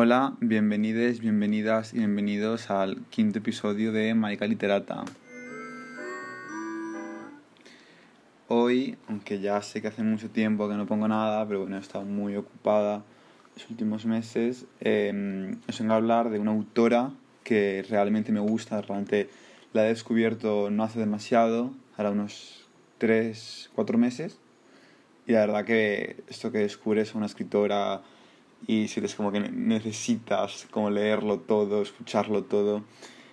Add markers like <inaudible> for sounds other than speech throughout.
Hola, bienvenides, bienvenidas y bienvenidos al quinto episodio de Maica Literata. Hoy, aunque ya sé que hace mucho tiempo que no pongo nada, pero bueno, he estado muy ocupada los últimos meses, eh, os vengo a hablar de una autora que realmente me gusta, realmente la he descubierto no hace demasiado, ahora unos 3, 4 meses, y la verdad que esto que descubres a una escritora y sientes como que necesitas como leerlo todo, escucharlo todo,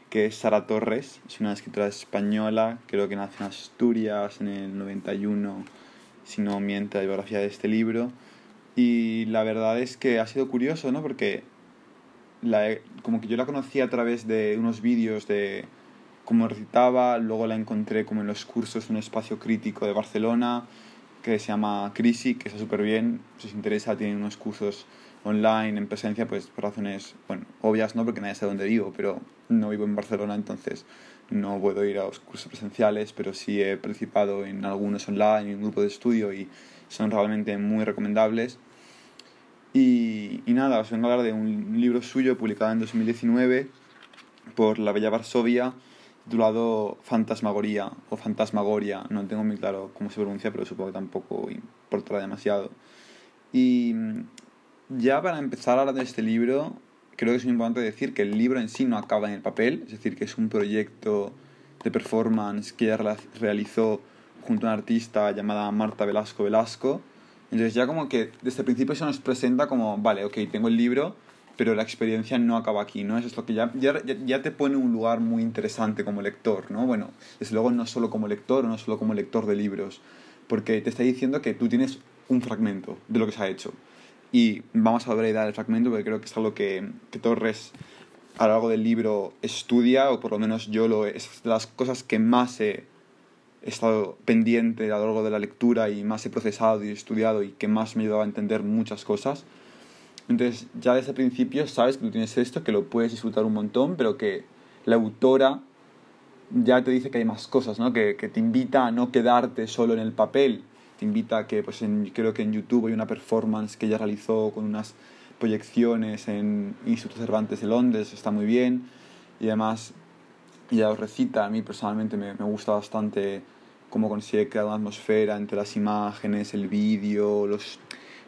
que es Sara Torres, es una escritora española, creo que nació en Asturias en el 91, si no miente la biografía de este libro, y la verdad es que ha sido curioso, ¿no? Porque la, como que yo la conocí a través de unos vídeos de cómo recitaba, luego la encontré como en los cursos de un espacio crítico de Barcelona, que se llama Crisi, que está súper bien, si os interesa, tiene unos cursos online, en presencia, pues por razones, bueno, obvias no, porque nadie sabe dónde vivo, pero no vivo en Barcelona, entonces no puedo ir a los cursos presenciales, pero sí he participado en algunos online, en un grupo de estudio y son realmente muy recomendables. Y, y nada, os vengo a hablar de un libro suyo publicado en 2019 por La Bella Varsovia, titulado Fantasmagoría o Fantasmagoria, no tengo muy claro cómo se pronuncia, pero supongo que tampoco importará demasiado. Y ya para empezar a hablar de este libro, creo que es muy importante decir que el libro en sí no acaba en el papel, es decir, que es un proyecto de performance que realizó junto a una artista llamada Marta Velasco Velasco. Entonces ya como que desde el principio se nos presenta como, vale, ok, tengo el libro, pero la experiencia no acaba aquí, ¿no? Eso es lo que ya, ya, ya te pone un lugar muy interesante como lector, ¿no? Bueno, desde luego no solo como lector, no solo como lector de libros, porque te está diciendo que tú tienes un fragmento de lo que se ha hecho y vamos a volver a dar el fragmento porque creo que es algo que, Torres a lo largo del libro estudia, o por lo menos yo lo es de las cosas que más he estado pendiente a lo largo de la lectura y más he procesado y estudiado y que más me ha a entender muchas cosas. Entonces, ya desde el principio sabes que tú tienes esto, que lo puedes disfrutar un montón, pero que la autora ya te dice que hay más cosas, ¿no? que, que te invita a no quedarte solo en el papel, te invita a que, pues en, creo que en YouTube hay una performance que ella realizó con unas proyecciones en Instituto Cervantes de Londres, está muy bien, y además ella os recita, a mí personalmente me, me gusta bastante cómo consigue crear una atmósfera entre las imágenes, el vídeo, los...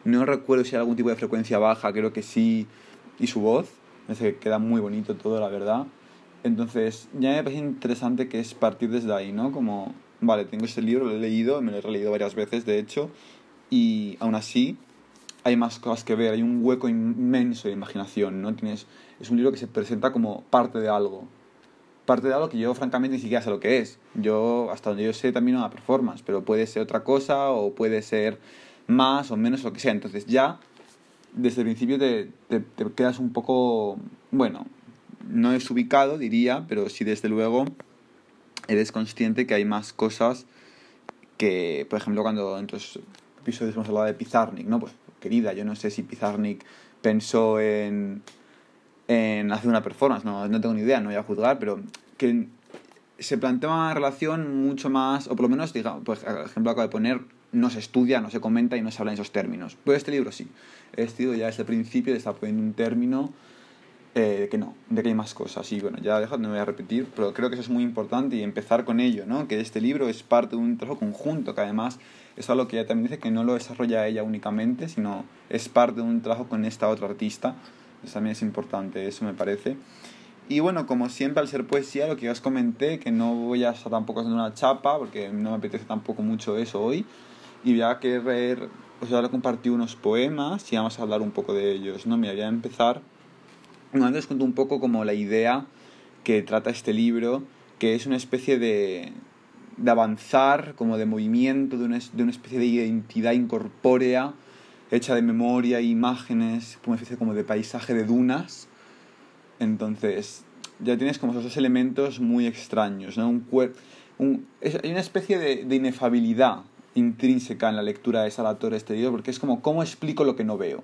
No recuerdo si hay algún tipo de frecuencia baja, creo que sí, y su voz, me que queda muy bonito todo, la verdad. Entonces, ya me parece interesante que es partir desde ahí, ¿no? Como vale, tengo este libro, lo he leído, me lo he releído varias veces, de hecho, y aún así hay más cosas que ver, hay un hueco inmenso de imaginación, ¿no? Tienes, es un libro que se presenta como parte de algo, parte de algo que yo francamente ni siquiera sé lo que es. Yo, hasta donde yo sé, también una performance, pero puede ser otra cosa o puede ser más o menos lo que sea. Entonces ya, desde el principio te, te, te quedas un poco, bueno, no es ubicado, diría, pero sí desde luego eres consciente que hay más cosas que, por ejemplo, cuando en otros episodios hemos hablado de Pizarnik, ¿no? Pues, querida, yo no sé si Pizarnik pensó en, en hacer una performance, no, no tengo ni idea, no voy a juzgar, pero que se plantea una relación mucho más, o por lo menos, digamos, pues, por ejemplo, acabo de poner, no se estudia, no se comenta y no se habla en esos términos. Pues este libro sí. Este libro ya desde el principio está poniendo un término eh, de que no, de que hay más cosas. Y bueno, ya dejo, no me voy a repetir, pero creo que eso es muy importante y empezar con ello, ¿no? Que este libro es parte de un trabajo conjunto, que además es algo que ella también dice que no lo desarrolla ella únicamente, sino es parte de un trabajo con esta otra artista. Eso también es importante, eso me parece. Y bueno, como siempre, al ser poesía, lo que ya os comenté, que no voy a estar tampoco haciendo una chapa, porque no me apetece tampoco mucho eso hoy. Y voy a querer, os voy a compartir unos poemas y vamos a hablar un poco de ellos, ¿no? Me voy a empezar antes os cuento un poco como la idea que trata este libro, que es una especie de, de avanzar, como de movimiento, de una, de una especie de identidad incorpórea, hecha de memoria, imágenes, una especie como de paisaje de dunas. Entonces, ya tienes como esos dos elementos muy extraños, ¿no? Un, un hay una especie de, de, inefabilidad intrínseca en la lectura de Salator este libro, porque es como, ¿cómo explico lo que no veo?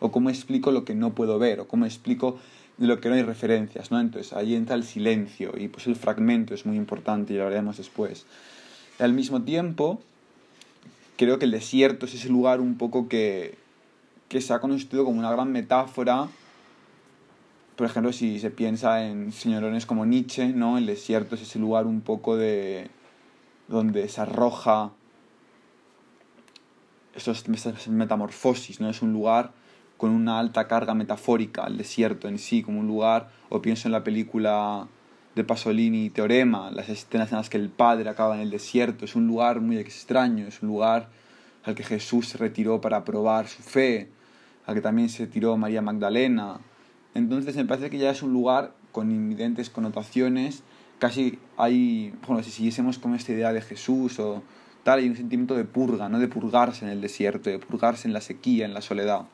O cómo explico lo que no puedo ver, o cómo explico lo que no hay referencias, ¿no? Entonces ahí entra el silencio y pues el fragmento es muy importante y lo veremos después. Al mismo tiempo, creo que el desierto es ese lugar un poco que, que se ha constituido como una gran metáfora por ejemplo, si se piensa en señorones como Nietzsche, ¿no? El desierto es ese lugar un poco de... donde se arroja esas metamorfosis, ¿no? Es un lugar con una alta carga metafórica, el desierto en sí, como un lugar, o pienso en la película de Pasolini, Teorema, las escenas en las que el padre acaba en el desierto, es un lugar muy extraño, es un lugar al que Jesús se retiró para probar su fe, al que también se tiró María Magdalena. Entonces me parece que ya es un lugar con invidentes connotaciones, casi hay, bueno, si siguiésemos con esta idea de Jesús o tal, hay un sentimiento de purga, ¿no? De purgarse en el desierto, de purgarse en la sequía, en la soledad.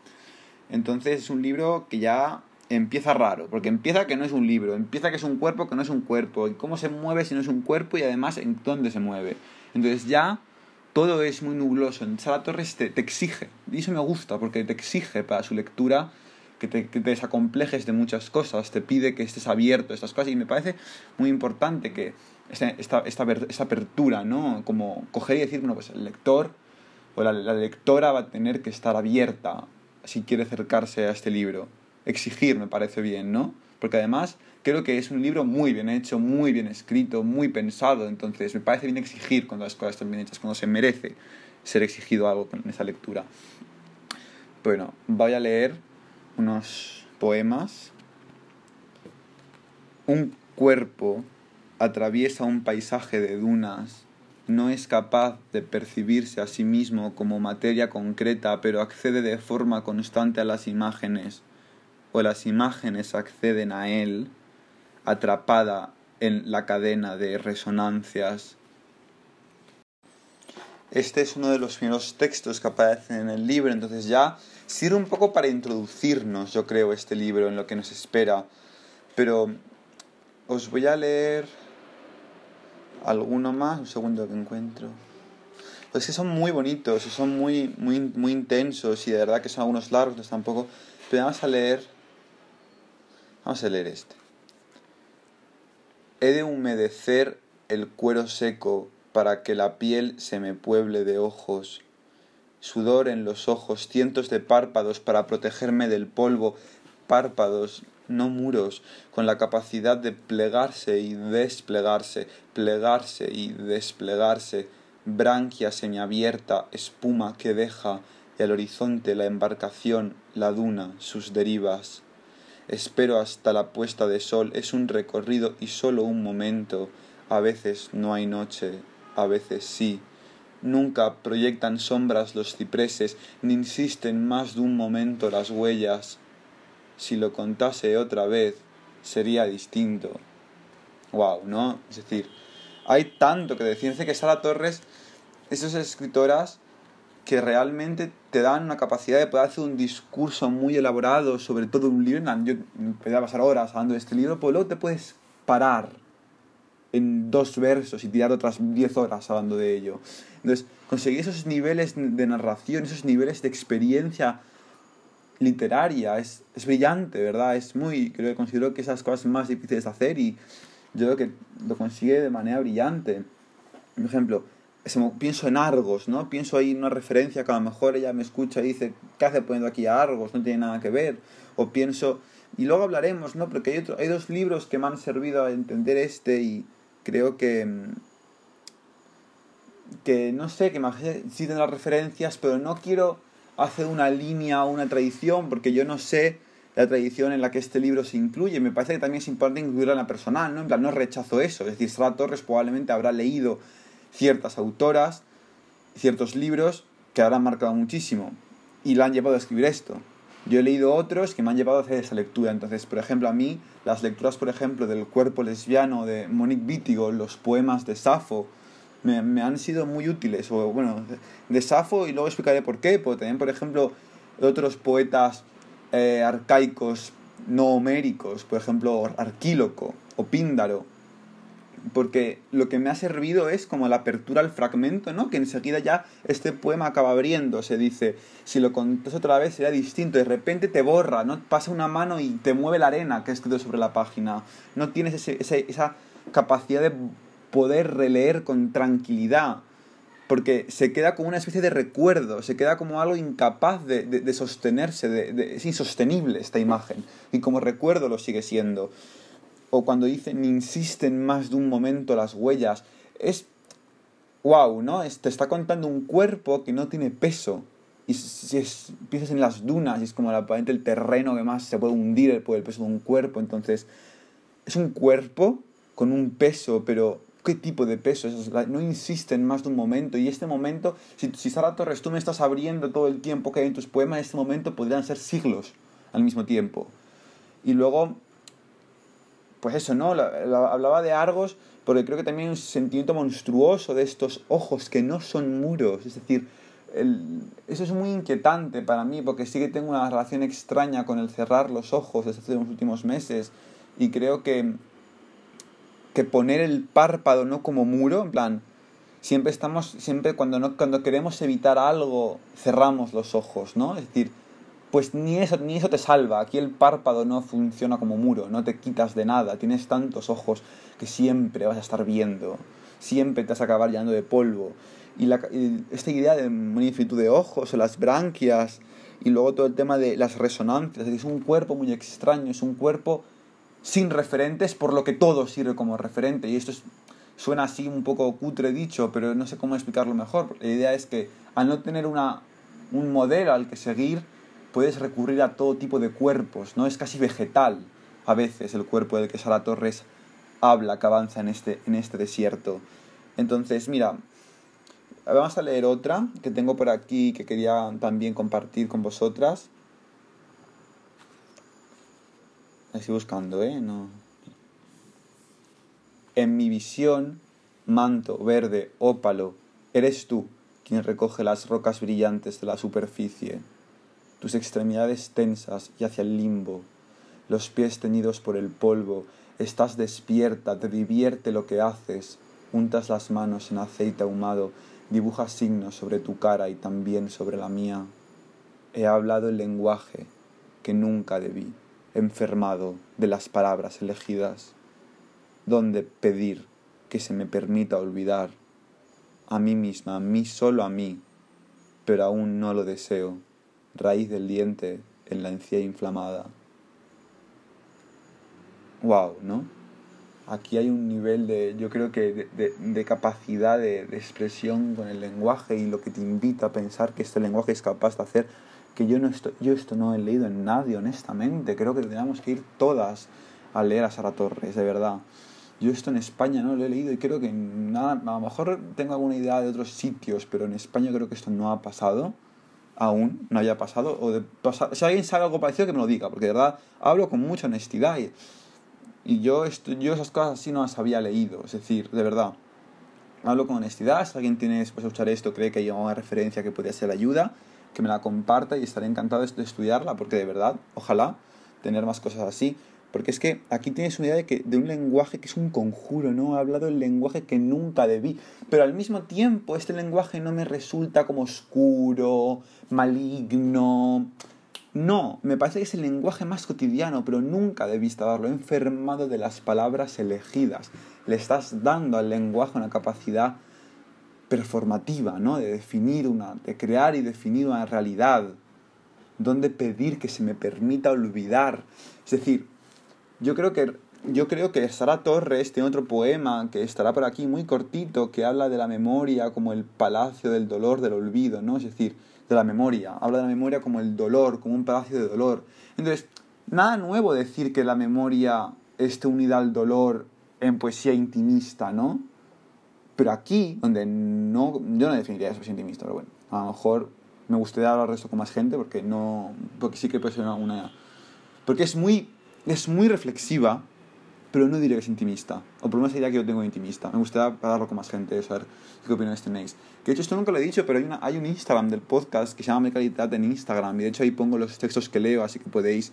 Entonces es un libro que ya empieza raro, porque empieza que no es un libro, empieza que es un cuerpo que no es un cuerpo, y cómo se mueve si no es un cuerpo y además en dónde se mueve. Entonces ya todo es muy nubloso. Sara Torres te, exige, y eso me gusta, porque te exige para su lectura que te, que te, desacomplejes de muchas cosas, te pide que estés abierto a estas cosas, y me parece muy importante que esta, esta, esta, apertura, ¿no? Como coger y decir, bueno, pues el lector o la, la lectora va a tener que estar abierta si quiere acercarse a este libro. Exigir me parece bien, ¿no? Porque además creo que es un libro muy bien hecho, muy bien escrito, muy pensado, entonces me parece bien exigir cuando las cosas están bien hechas, cuando se merece ser exigido algo con esa lectura. Bueno, voy a leer unos poemas. Un cuerpo atraviesa un paisaje de dunas no es capaz de percibirse a sí mismo como materia concreta, pero accede de forma constante a las imágenes, o las imágenes acceden a él, atrapada en la cadena de resonancias. Este es uno de los primeros textos que aparecen en el libro, entonces ya sirve un poco para introducirnos, yo creo, este libro en lo que nos espera. Pero os voy a leer alguno más, un segundo que encuentro. Pues que son muy bonitos, son muy, muy, muy intensos y de verdad que son algunos largos tampoco. Pero vamos a leer. Vamos a leer este. He de humedecer el cuero seco para que la piel se me pueble de ojos. Sudor en los ojos, cientos de párpados para protegerme del polvo, párpados no muros, con la capacidad de plegarse y desplegarse, plegarse y desplegarse, branquia semiabierta, espuma que deja y al horizonte la embarcación, la duna, sus derivas. Espero hasta la puesta de sol, es un recorrido y solo un momento. A veces no hay noche, a veces sí. Nunca proyectan sombras los cipreses, ni insisten más de un momento las huellas si lo contase otra vez, sería distinto. Wow, ¿no? Es decir, hay tanto que decir. que Sara Torres, esas escritoras que realmente te dan una capacidad de poder hacer un discurso muy elaborado sobre todo un libro. Yo me podría pasar horas hablando de este libro, pero luego te puedes parar en dos versos y tirar otras diez horas hablando de ello. Entonces, conseguir esos niveles de narración, esos niveles de experiencia literaria, es, es brillante, ¿verdad? Es muy, creo que considero que esas cosas más difíciles de hacer y yo creo que lo consigue de manera brillante. Por ejemplo, pienso en Argos, ¿no? Pienso ahí en una referencia que a lo mejor ella me escucha y dice, ¿qué hace poniendo aquí a Argos? No tiene nada que ver. O pienso, y luego hablaremos, ¿no? Porque hay, otro, hay dos libros que me han servido a entender este y creo que que no sé, que citen las referencias, pero no quiero hace una línea o una tradición, porque yo no sé la tradición en la que este libro se incluye. Me parece que también es importante incluirla en la personal, ¿no? En plan, no rechazo eso. Es decir, Sara Torres probablemente habrá leído ciertas autoras, ciertos libros que habrán marcado muchísimo y la han llevado a escribir esto. Yo he leído otros que me han llevado a hacer esa lectura. Entonces, por ejemplo, a mí, las lecturas, por ejemplo, del cuerpo lesbiano de Monique Wittigo, los poemas de Safo, me, han sido muy útiles. O bueno, de Safo y luego explicaré por qué. Pero también, por ejemplo, otros poetas eh, arcaicos no homéricos, por ejemplo, Arquíloco o Píndaro. Porque lo que me ha servido es como la apertura al fragmento, ¿no? Que enseguida ya este poema acaba abriendo, se dice, si lo contas otra vez sería distinto, de repente te borra, ¿no? Pasa una mano y te mueve la arena que ha escrito sobre la página. No tienes esa capacidad de poder releer con tranquilidad. porque se queda como una especie de recuerdo, se queda como algo incapaz de, de, sostenerse, de, es insostenible esta imagen, y como recuerdo lo sigue siendo. O cuando dicen, insisten más de un momento las huellas, es, wow, ¿no? te está contando un cuerpo que no tiene peso, y si es, piensas en las dunas, y es como aparente el terreno que más se puede hundir por el peso de un cuerpo, entonces es un cuerpo con un peso, pero ¿qué tipo de peso? No insiste en más de un momento. Y este momento, si, si Sara Torres tú me estás abriendo todo el tiempo que hay en tus poemas, este momento podrían ser siglos al mismo tiempo. Y luego, pues eso, ¿no? hablaba de Argos porque creo que también hay un sentimiento monstruoso de estos ojos que no son muros. Es decir, eso es muy inquietante para mí porque sí que tengo una relación extraña con el cerrar los ojos desde los últimos meses y creo que, que poner el párpado no como muro, en plan, siempre estamos, siempre cuando, no, cuando queremos evitar algo, cerramos los ojos, ¿no? Es decir, pues ni eso, ni eso te salva. Aquí el párpado no funciona como muro, no te quitas de nada. Tienes tantos ojos que siempre vas a estar viendo, siempre te vas a acabar llenando de polvo. Y, la, esta idea de magnitud de ojos o las branquias y luego todo el tema de las resonancias, es un cuerpo muy extraño, es un cuerpo sin referentes, por lo que todo sirve como referente. Y esto suena así un poco cutre dicho, pero no sé cómo explicarlo mejor. La idea es que al no tener una, un modelo al que seguir, puedes recurrir a todo tipo de cuerpos, ¿no? Es casi vegetal a veces el cuerpo del que Sara Torres habla, que avanza en este, en este desierto. Entonces, mira, vamos a leer otra que tengo por aquí que quería también compartir con vosotras. Estoy buscando, ¿eh? No. En mi visión, manto verde ópalo, eres tú quien recoge las rocas brillantes de la superficie, tus extremidades tensas y hacia el limbo, los pies teñidos por el polvo, estás despierta, te divierte lo que haces, untas las manos en aceite ahumado, dibujas signos sobre tu cara y también sobre la mía. He hablado el lenguaje que nunca debí enfermado de las palabras elegidas, donde pedir que se me permita olvidar a mí misma, a mí solo a mí, pero aún no lo deseo, raíz del diente en la encía inflamada. Wow, ¿no? Aquí hay un nivel de, yo creo que de, de, capacidad de, de expresión con el lenguaje y lo que te invita a pensar que este lenguaje es capaz de hacer que yo, no estoy, yo esto no he leído en nadie, honestamente. Creo que tendríamos que ir todas a leer a Sara Torres, de verdad. Yo esto en España no lo he leído y creo que nada, a lo mejor tengo alguna idea de otros sitios, pero en España creo que esto no ha pasado, aún no haya pasado, o de si alguien sabe algo parecido que me lo diga, porque de verdad hablo con mucha honestidad y, y yo, esto, yo esas cosas así no las había leído, es decir, de verdad. Hablo con honestidad, si alguien tiene después de escuchar esto, cree que hay una referencia que podría ser ayuda, que me la comparta y estaré encantado de estudiarla porque de verdad, ojalá tener más cosas así. Porque es que aquí tienes una idea de, que, de un lenguaje que es un conjuro, ¿no? He hablado el lenguaje que nunca debí. Pero al mismo tiempo este lenguaje no me resulta como oscuro, maligno. No, me parece que es el lenguaje más cotidiano, pero nunca debiste haberlo enfermado de las palabras elegidas. Le estás dando al lenguaje una capacidad performativa, ¿no? De definir una, de crear y definir una realidad, donde pedir que se me permita olvidar. Es decir, yo creo que yo creo que Sara Torres tiene otro poema que estará por aquí muy cortito que habla de la memoria como el palacio del dolor, del olvido, ¿no? Es decir, de la memoria. Habla de la memoria como el dolor, como un palacio de dolor. Entonces, nada nuevo decir que la memoria esté unida al dolor en poesía intimista, ¿no? Pero aquí, donde no, yo no definiría eso intimista, pero bueno, a lo mejor me gustaría hablar de esto con más gente porque no, porque sí que puede ser una, porque es muy, es muy reflexiva, pero no diría que es intimista, o por lo menos la idea que yo tengo de intimista. Me gustaría hablarlo con más gente, saber qué opinan tenéis. Que de hecho esto nunca lo he dicho, pero hay, una, hay un Instagram del podcast que se llama calidad en Instagram, y de hecho ahí pongo los textos que leo, así que podéis,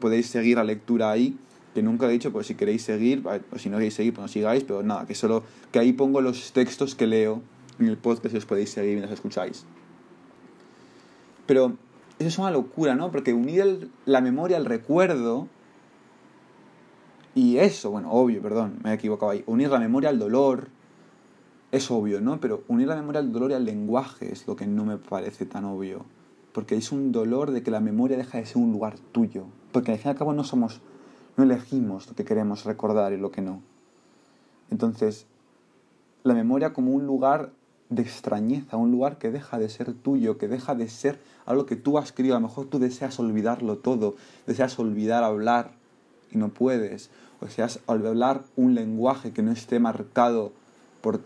podéis seguir la lectura ahí que nunca he dicho, pues si queréis seguir, o si no queréis seguir, pues no sigáis, pero nada, que solo, que ahí pongo los textos que leo en el podcast y os podéis seguir mientras escucháis. Pero eso es una locura, ¿no? Porque unir la memoria al recuerdo, y eso, bueno, obvio, perdón, me he equivocado ahí, unir la memoria al dolor, es obvio, ¿no? Pero unir la memoria al dolor y al lenguaje es lo que no me parece tan obvio. Porque es un dolor de que la memoria deja de ser un lugar tuyo. Porque al fin y al cabo no somos, no elegimos lo que queremos recordar y lo que no. Entonces, la memoria como un lugar de extrañeza, un lugar que deja de ser tuyo, que deja de ser algo que tú has querido. A lo mejor tú deseas olvidarlo todo, deseas olvidar hablar y no puedes, o deseas hablar un lenguaje que no esté marcado por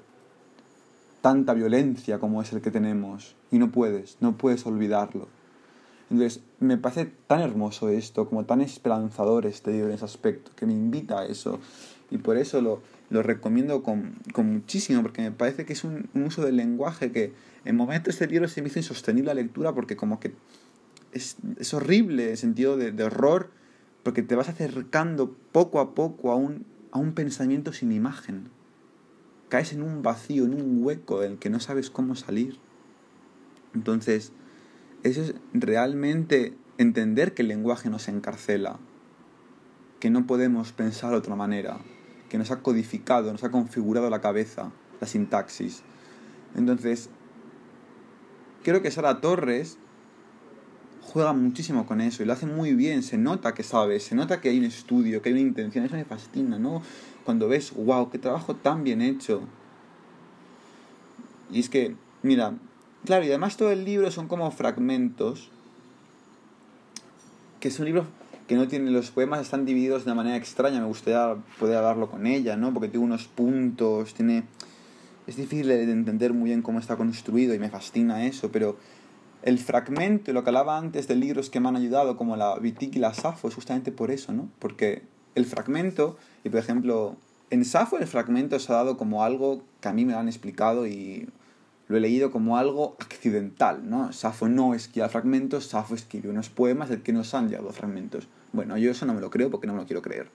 tanta violencia como es el que tenemos y no puedes, no puedes olvidarlo. Entonces, me parece tan hermoso esto, como tan esperanzador este libro en ese aspecto, que me invita a eso. Y por eso lo, lo recomiendo con, con, muchísimo, porque me parece que es un, uso del lenguaje que en momentos este libro se me hizo insostenible la lectura, porque como que es, es horrible el sentido de, de, horror, porque te vas acercando poco a poco a un, a un pensamiento sin imagen. Caes en un vacío, en un hueco del que no sabes cómo salir. Entonces, eso es realmente entender que el lenguaje nos encarcela, que no podemos pensar de otra manera, que nos ha codificado, nos ha configurado la cabeza, la sintaxis. Entonces, creo que Sara Torres juega muchísimo con eso y lo hace muy bien, se nota que sabe, se nota que hay un estudio, que hay una intención, eso me fascina, ¿no? Cuando ves, wow, qué trabajo tan bien hecho. Y es que, mira, Claro, y además todo el libro son como fragmentos, que son libros que no tienen, los poemas están divididos de una manera extraña, me gustaría poder hablarlo con ella, ¿no? Porque tiene unos puntos, tiene... Es difícil de entender muy bien cómo está construido y me fascina eso, pero el fragmento, y lo que hablaba antes de libros que me han ayudado, como la Vitic y la Safo, es justamente por eso, ¿no? Porque el fragmento, y por ejemplo, en Safo el fragmento se ha dado como algo que a mí me lo han explicado y lo he leído como algo accidental, ¿no? Safo no escribía fragmentos, Safo escribió unos poemas del que nos han llegado fragmentos. Bueno, yo eso no me lo creo porque no me lo quiero creer.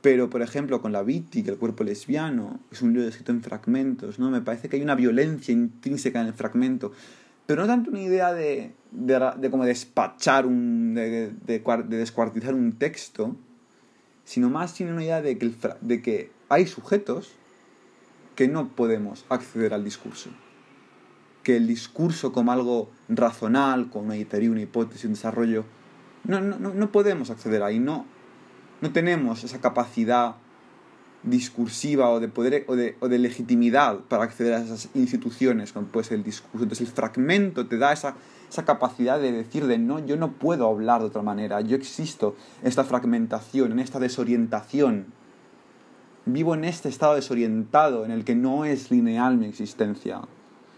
Pero, por ejemplo, con la Viti, que el cuerpo lesbiano, es un libro escrito en fragmentos, ¿no? Me parece que hay una violencia intrínseca en el fragmento. Pero no tanto una idea de, de, como despachar, un, de, de, descuartizar un texto, sino más tiene una idea de que hay sujetos que no podemos acceder al discurso. Que el discurso como algo razonal, con una teoría, una hipótesis, un desarrollo, no, no, no podemos acceder ahí, no, no tenemos esa capacidad discursiva o de poder o de, o de, legitimidad para acceder a esas instituciones como puede ser el discurso. Entonces el fragmento te da esa, esa capacidad de decir de no, yo no puedo hablar de otra manera, yo existo esta fragmentación, en esta desorientación Vivo en este estado desorientado en el que no es lineal mi existencia.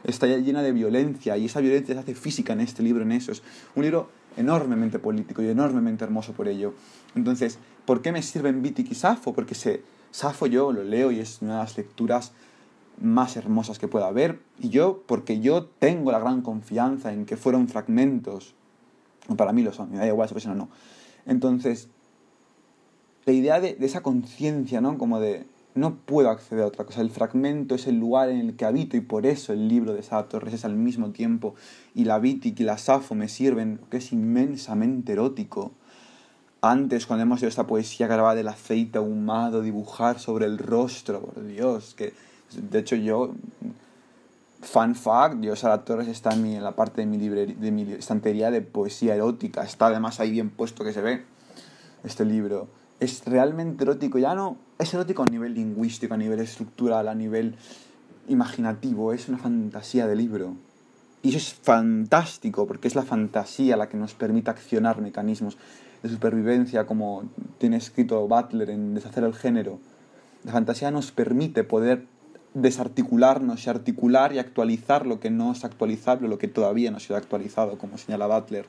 Está llena de violencia y esa violencia se hace física en este libro, en eso. Es un libro enormemente político y enormemente hermoso por ello. Entonces, ¿por qué me sirven Vitic y Safo? Porque se, Safo yo lo leo y es una de las lecturas más hermosas que pueda haber. Y yo, porque yo tengo la gran confianza en que fueron fragmentos. Para mí lo son, me da igual si o no. Entonces, la idea de, esa conciencia, ¿no? Como de no puedo acceder a otra cosa. El fragmento es el lugar en el que habito y por eso el libro de Sara Torres es al mismo tiempo y la Vitic y la Safo me sirven, que es inmensamente erótico. Antes, cuando hemos oído esta poesía que hablaba del aceite ahumado, dibujar sobre el rostro, por Dios, que de hecho yo, fan fact, yo Sara Torres está en, en la parte de mi, librería, de mi estantería de poesía erótica, está además ahí bien puesto que se ve este libro es realmente erótico, ya no es erótico a nivel lingüístico, a nivel estructural, a nivel imaginativo, es una fantasía de libro. Y eso es fantástico, porque es la fantasía la que nos permite accionar mecanismos de supervivencia, como tiene escrito Butler en Deshacer el género. La fantasía nos permite poder desarticularnos y articular y actualizar lo que no es actualizable, lo que todavía no ha sido actualizado, como señala Butler.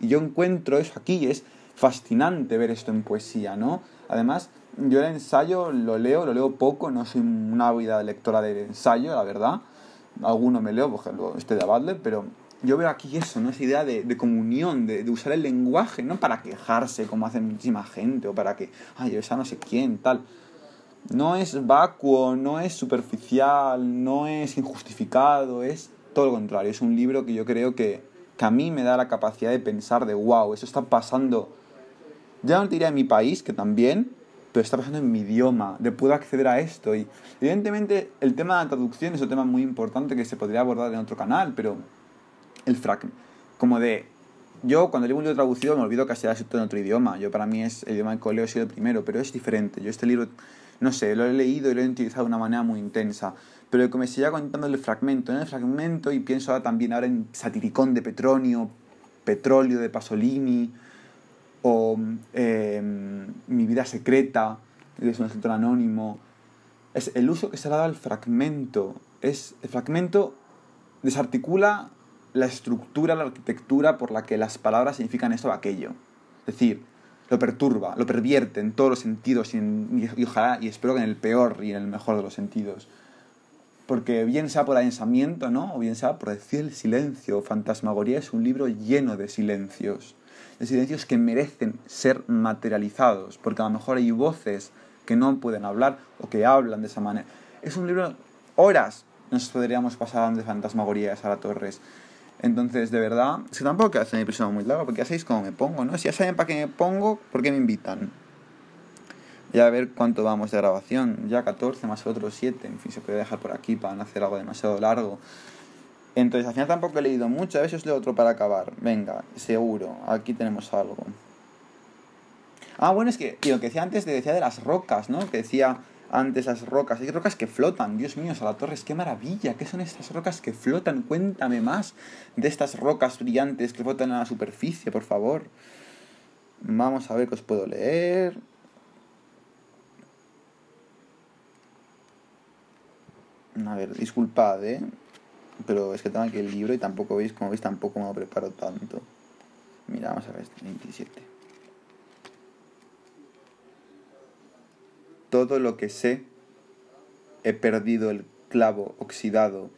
Y yo encuentro eso aquí, es fascinante ver esto en poesía, ¿no? Además, yo el ensayo lo leo, lo leo poco, no soy una ávida lectora de ensayo, la verdad. Alguno me leo, por ejemplo, este de Butler, pero yo veo aquí eso, ¿no? Esa idea de, de comunión, de, de, usar el lenguaje, no para quejarse como hace muchísima gente, o para que, ay, esa no sé quién, tal. No es vacuo, no es superficial, no es injustificado, es todo lo contrario. Es un libro que yo creo que, que a mí me da la capacidad de pensar de, wow, eso está pasando ya no te diría en mi país, que también, pero está pasando en mi idioma, de puedo acceder a esto. Y evidentemente el tema de la traducción es un tema muy importante que se podría abordar en otro canal, pero el fragmento, como de, yo cuando leo un libro traducido me olvido que se ha escrito en otro idioma, yo para mí es el idioma de coleo, sido el primero, pero es diferente, yo este libro, no sé, lo he leído y lo he utilizado de una manera muy intensa, pero como me sigue contando el fragmento, en el fragmento, y pienso ahora también ahora en Satiricón de Petronio, Petróleo de Pasolini, o em, Mi vida secreta, es un escritor anónimo. Es el uso que se le ha dado al fragmento. Es, el fragmento desarticula la estructura, la arquitectura por la que las palabras significan esto o aquello. Es decir, lo perturba, lo pervierte en todos los sentidos y, y, ojalá, y espero que en el peor y en el mejor de los sentidos. Porque bien sea por pensamiento, ¿no? O bien sea por decir el silencio. Fantasmagoría es un libro lleno de silencios de silencios que merecen ser materializados, porque a lo mejor hay voces que no pueden hablar o que hablan de esa manera. Es un libro, horas nos podríamos pasar de fantasmagoría a la Torres. Entonces, de verdad, si tampoco que hacer un episodio muy largo, porque ya sabéis cómo me pongo, ¿no? Si ya saben para qué me pongo, ¿por qué me invitan? Ya a ver cuánto vamos de grabación. Ya 14 más otros 7. En fin, se puede dejar por aquí para no hacer algo demasiado largo. Entonces, al final tampoco he leído mucho, a veces leo otro para acabar. Venga, seguro, aquí tenemos algo. Ah, bueno, es que, lo que decía antes, te decía de las rocas, ¿no? Que decía antes las rocas. Hay rocas que flotan, Dios mío, Torres, qué maravilla. ¿Qué son estas rocas que flotan? Cuéntame más de estas rocas brillantes que flotan en la superficie, por favor. Vamos a ver qué os puedo leer. A ver, disculpad, ¿eh? Pero es que tengo aquí el libro y tampoco veis, como veis, tampoco me lo preparo tanto. Mira, vamos a ver este 27. Todo lo que sé, he perdido el clavo oxidado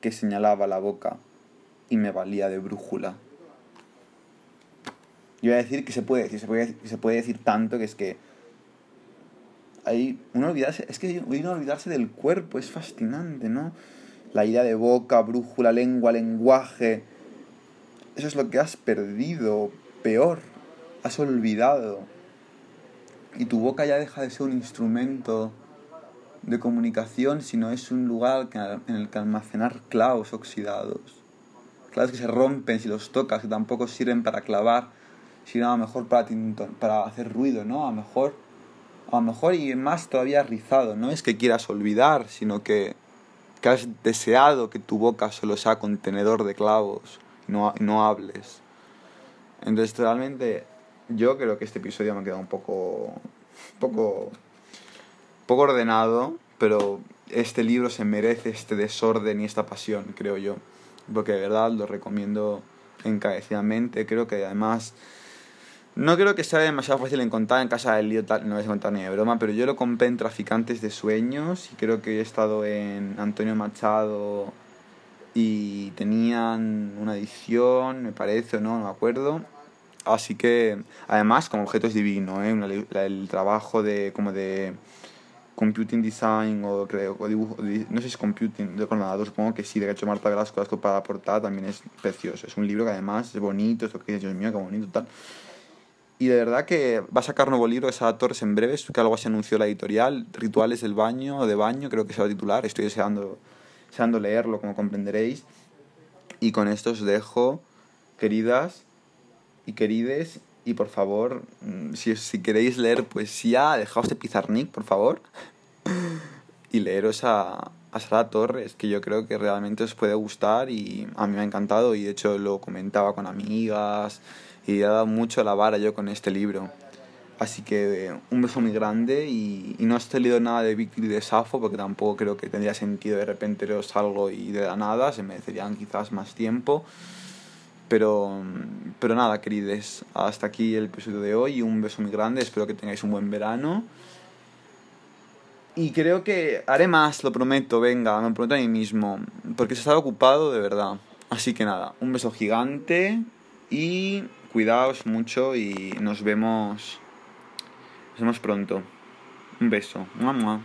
que señalaba la boca y me valía de brújula. Yo voy a decir que se puede decir, se puede, se puede decir tanto que es que hay uno olvidarse, es que uno olvidarse del cuerpo, es fascinante, ¿no? La idea de boca, brújula, lengua, lenguaje. Eso es lo que has perdido, peor, has olvidado. Y tu boca ya deja de ser un instrumento de comunicación, sino es un lugar en el que almacenar clavos oxidados. Clavos que se rompen si los tocas, que tampoco sirven para clavar, sino a lo mejor para, para hacer ruido, ¿no? A mejor, a lo mejor y más todavía rizado. No es que quieras olvidar, sino que que has deseado que tu boca solo sea contenedor de clavos y no, no hables. Entonces, realmente, yo creo que este episodio me ha quedado un poco, poco, poco ordenado, pero este libro se merece este desorden y esta pasión, creo yo. Porque de verdad lo recomiendo encarecidamente. Creo que además no creo que sea demasiado fácil encontrar en casa del lío tal, no voy a contar ni de broma, pero yo lo compré en Traficantes de Sueños y creo que he estado en Antonio Machado y tenían una edición, me parece, o no, no me acuerdo. Así que, además, como objeto es divino, ¿eh? el trabajo de como de computing design o o dibujo, no sé si es computing de ordenador, supongo que sí, de hecho Marta Velasco para portada también es precioso. Es un libro que además es bonito, esto que Dios mío, qué bonito, tal. Y de verdad que va a sacar nuevo libro de Torres en breves, que algo se anunció la editorial, Rituales del baño, de baño, creo que se va a titular, estoy deseando, deseando leerlo, como comprenderéis. Y con esto os dejo, queridas y querides, y por favor, mm, si, si queréis leer poesía, dejaos de Pizarnik, por favor, <laughs> y leeros a, a Sara Torres, que yo creo que realmente os puede gustar y a mí me ha encantado. Y de hecho lo comentaba con amigas y he dado mucho la vara yo con este libro. Así que un beso muy grande y, no he leído nada de Víctor y de Safo porque tampoco creo que tendría sentido de repente leeros algo y de la nada, se merecerían quizás más tiempo. Pero, pero nada, querides, hasta aquí el episodio de hoy. Un beso muy grande, espero que tengáis un buen verano. Y creo que haré más, lo prometo, venga, me prometo a mí mismo, porque se está ocupado de verdad. Así que nada, un beso gigante y cuidaos mucho y nos vemos, nos vemos pronto. Un beso. Mua,